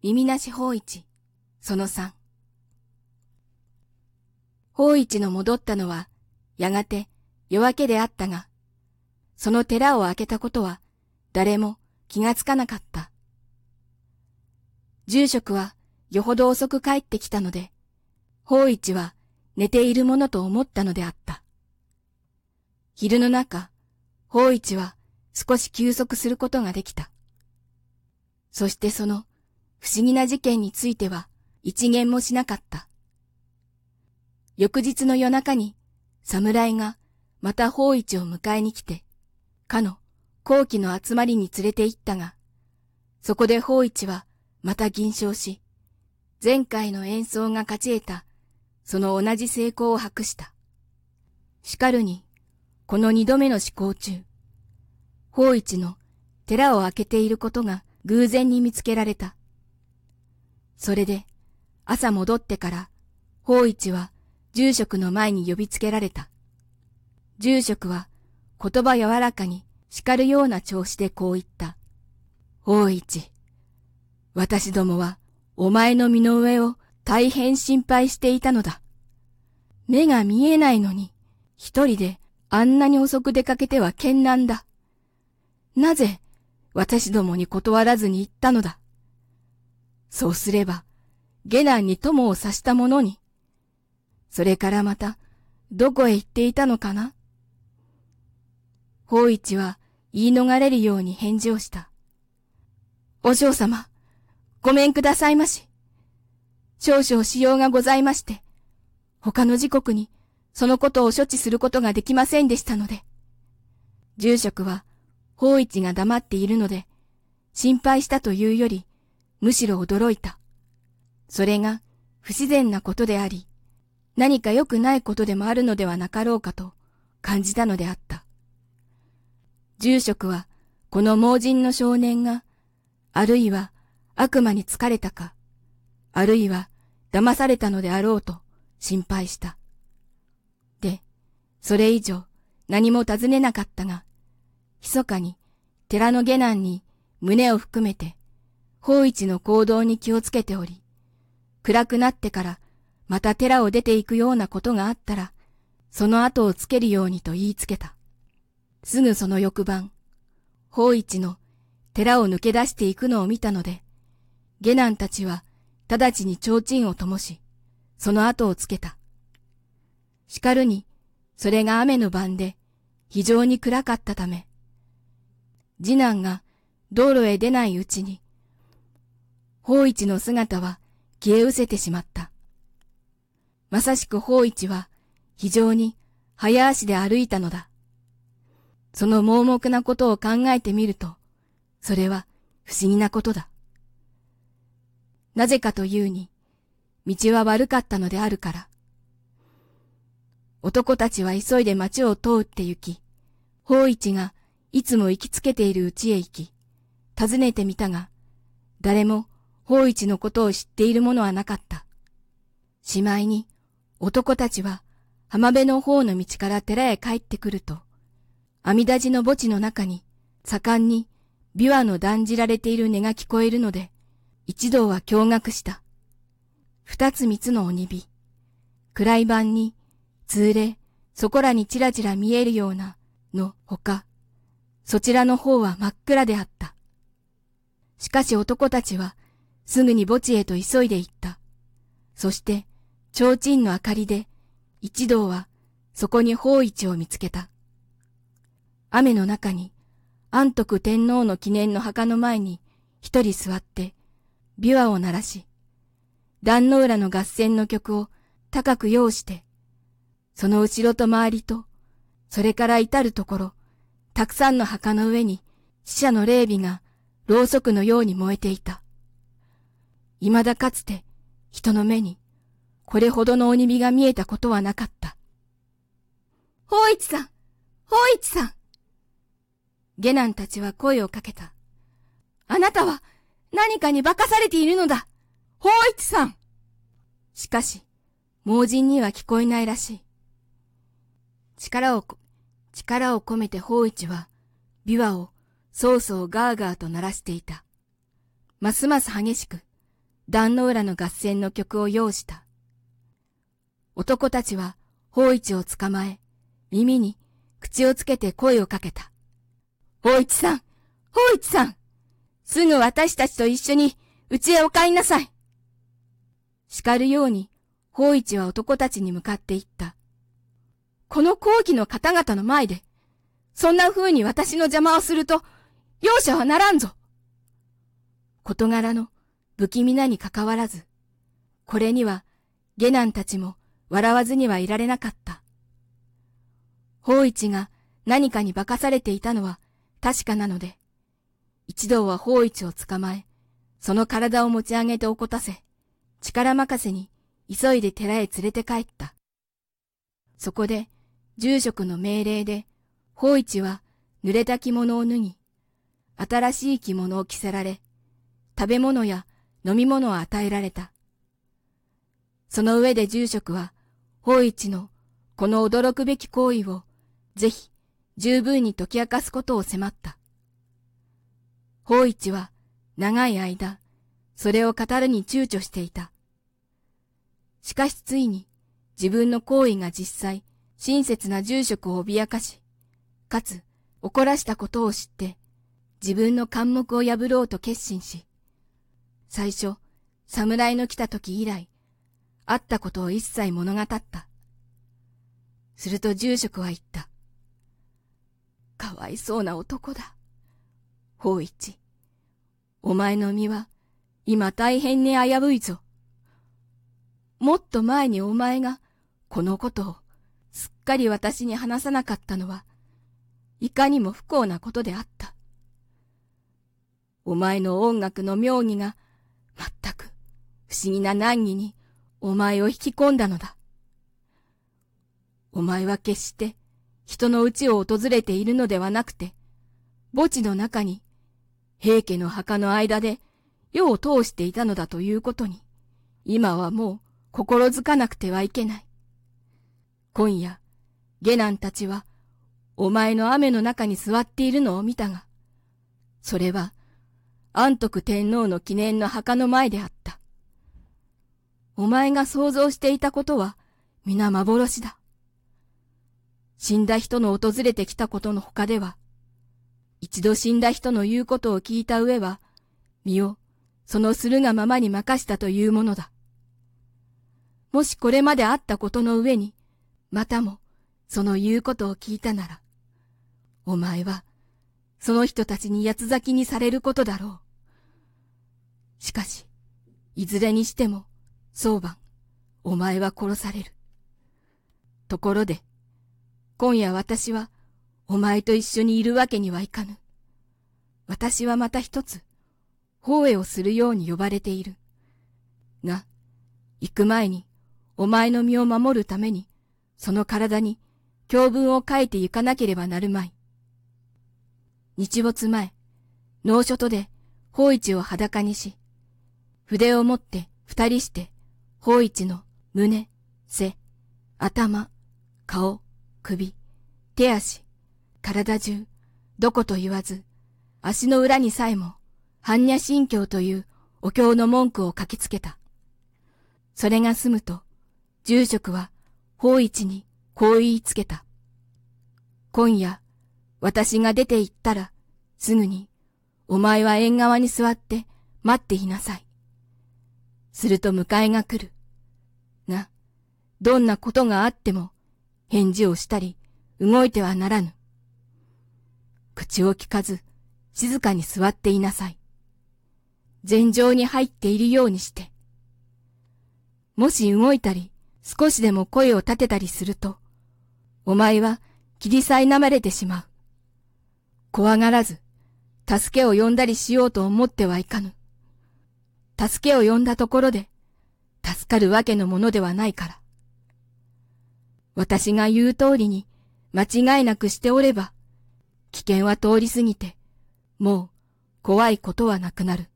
耳なし法一、その三。法一の戻ったのは、やがて夜明けであったが、その寺を開けたことは、誰も気がつかなかった。住職はよほど遅く帰ってきたので、法一は寝ているものと思ったのであった。昼の中、法一は少し休息することができた。そしてその不思議な事件については一言もしなかった。翌日の夜中に侍がまた法一を迎えに来て、かの後期の集まりに連れて行ったが、そこで法一はまた銀賞し、前回の演奏が勝ち得た、その同じ成功を博した。しかるに、この二度目の思考中、法一の寺を開けていることが偶然に見つけられた。それで、朝戻ってから、法一は住職の前に呼びつけられた。住職は言葉柔らかに叱るような調子でこう言った。法一、私どもはお前の身の上を大変心配していたのだ。目が見えないのに、一人であんなに遅く出かけては剣難だ。なぜ私どもに断らずに行ったのだ。そうすれば、下男に友を刺した者に、それからまた、どこへ行っていたのかな？法一は言い逃れるように返事をした。お嬢様、ごめんくださいまし。少々使用がございまして、他の時刻にそのことを処置することができませんでしたので。住職は、法一が黙っているので、心配したというより、むしろ驚いた。それが不自然なことであり、何か良くないことでもあるのではなかろうかと感じたのであった。住職は、この盲人の少年が、あるいは悪魔に疲れたか、あるいは騙されたのであろうと心配した。で、それ以上何も尋ねなかったが、密かに寺の下男に胸を含めて、法一の行動に気をつけており、暗くなってからまた寺を出て行くようなことがあったら、その後をつけるようにと言いつけた。すぐその翌晩、法一の寺を抜け出していくのを見たので、下男たちは直ちに提灯を灯し、その後をつけた。叱るに、それが雨の晩で非常に暗かったため、次男が道路へ出ないうちに、法一の姿は消え失せてしまった。まさしく法一は非常に早足で歩いたのだ。その盲目なことを考えてみると、それは不思議なことだ。なぜかというに、道は悪かったのであるから。男たちは急いで町を通って行き、法一がいつも行きつけている家へ行き、尋ねてみたが、誰も法一のことを知っている者はなかった。しまいに、男たちは浜辺の方の道から寺へ帰ってくると、阿弥陀寺の墓地の中に盛んに琵琶の断じられている音が聞こえるので、一同は驚愕した。二つ三つの鬼火。暗い晩に、通れ、そこらにちらちら見えるような、のほか、そちらの方は真っ暗であった。しかし男たちは、すぐに墓地へと急いで行った。そして、提灯の明かりで、一同は、そこに法一を見つけた。雨の中に、安徳天皇の記念の墓の前に、一人座って、琵琶を鳴らし、壇の浦の合戦の曲を高く用して、その後ろと周りと、それから至るところ、たくさんの墓の上に死者の霊美がろうそくのように燃えていた。未だかつて人の目にこれほどの鬼火が見えたことはなかった。法一さん法一さん下男たちは声をかけた。あなたは何かに化かされているのだ法一さんしかし、盲人には聞こえないらしい。力を、力を込めて法一は、琵琶をそうそうガーガーと鳴らしていた。ますます激しく、壇の浦の合戦の曲を用した。男たちは法一を捕まえ、耳に口をつけて声をかけた。法一さん法一さんすぐ私たちと一緒に家へお帰りなさい叱るように、法一は男たちに向かって言った。この後期の方々の前で、そんな風に私の邪魔をすると、容赦はならんぞ。事柄の不気味なにかかわらず、これには下男たちも笑わずにはいられなかった。法一が何かに化かされていたのは確かなので、一同は法一を捕まえ、その体を持ち上げて起こたせ、力任せに急いで寺へ連れて帰った。そこで、住職の命令で、法一は濡れた着物を脱ぎ、新しい着物を着せられ、食べ物や飲み物を与えられた。その上で住職は、法一のこの驚くべき行為を、ぜひ十分に解き明かすことを迫った。法一は長い間、それを語るに躊躇していた。しかしついに自分の行為が実際、親切な住職を脅かし、かつ怒らしたことを知って、自分の貫目を破ろうと決心し、最初、侍の来た時以来、会ったことを一切物語った。すると住職は言った。かわいそうな男だ。法一。お前の身は今大変に危ういぞ。もっと前にお前がこのことをすっかり私に話さなかったのは、いかにも不幸なことであった。お前の音楽の妙義が不思議な難儀にお前を引き込んだのだ。お前は決して人の家を訪れているのではなくて、墓地の中に平家の墓の間で世を通していたのだということに、今はもう心づかなくてはいけない。今夜、下男たちは、お前の雨の中に座っているのを見たが、それは、安徳天皇の記念の墓の前であった。お前が想像していたことは、皆幻だ。死んだ人の訪れてきたことの他では、一度死んだ人の言うことを聞いた上は、身をそのするがままに任したというものだ。もしこれまであったことの上に、またもその言うことを聞いたなら、お前はその人たちに八つ咲きにされることだろう。しかし、いずれにしても、早晩、お前は殺される。ところで、今夜私はお前と一緒にいるわけにはいかぬ。私はまた一つ、法会をするように呼ばれている。が、行く前に、お前の身を守るために、その体に教文を書いて行かなければなるまい。日没前、脳書とで法一を裸にし、筆を持って二人して、法一の胸、背、頭、顔、首、手足、体中、どこと言わず、足の裏にさえも、般若心経というお経の文句を書きつけた。それが済むと、住職は法一にこう言いつけた。今夜、私が出て行ったら、すぐに、お前は縁側に座って待っていなさい。すると迎えが来る。が、どんなことがあっても、返事をしたり、動いてはならぬ。口を聞かず、静かに座っていなさい。禅場に入っているようにして。もし動いたり、少しでも声を立てたりすると、お前は切り苛まれてしまう。怖がらず、助けを呼んだりしようと思ってはいかぬ。助けを呼んだところで、助かるわけのものではないから。私が言う通りに間違いなくしておれば、危険は通り過ぎて、もう怖いことはなくなる。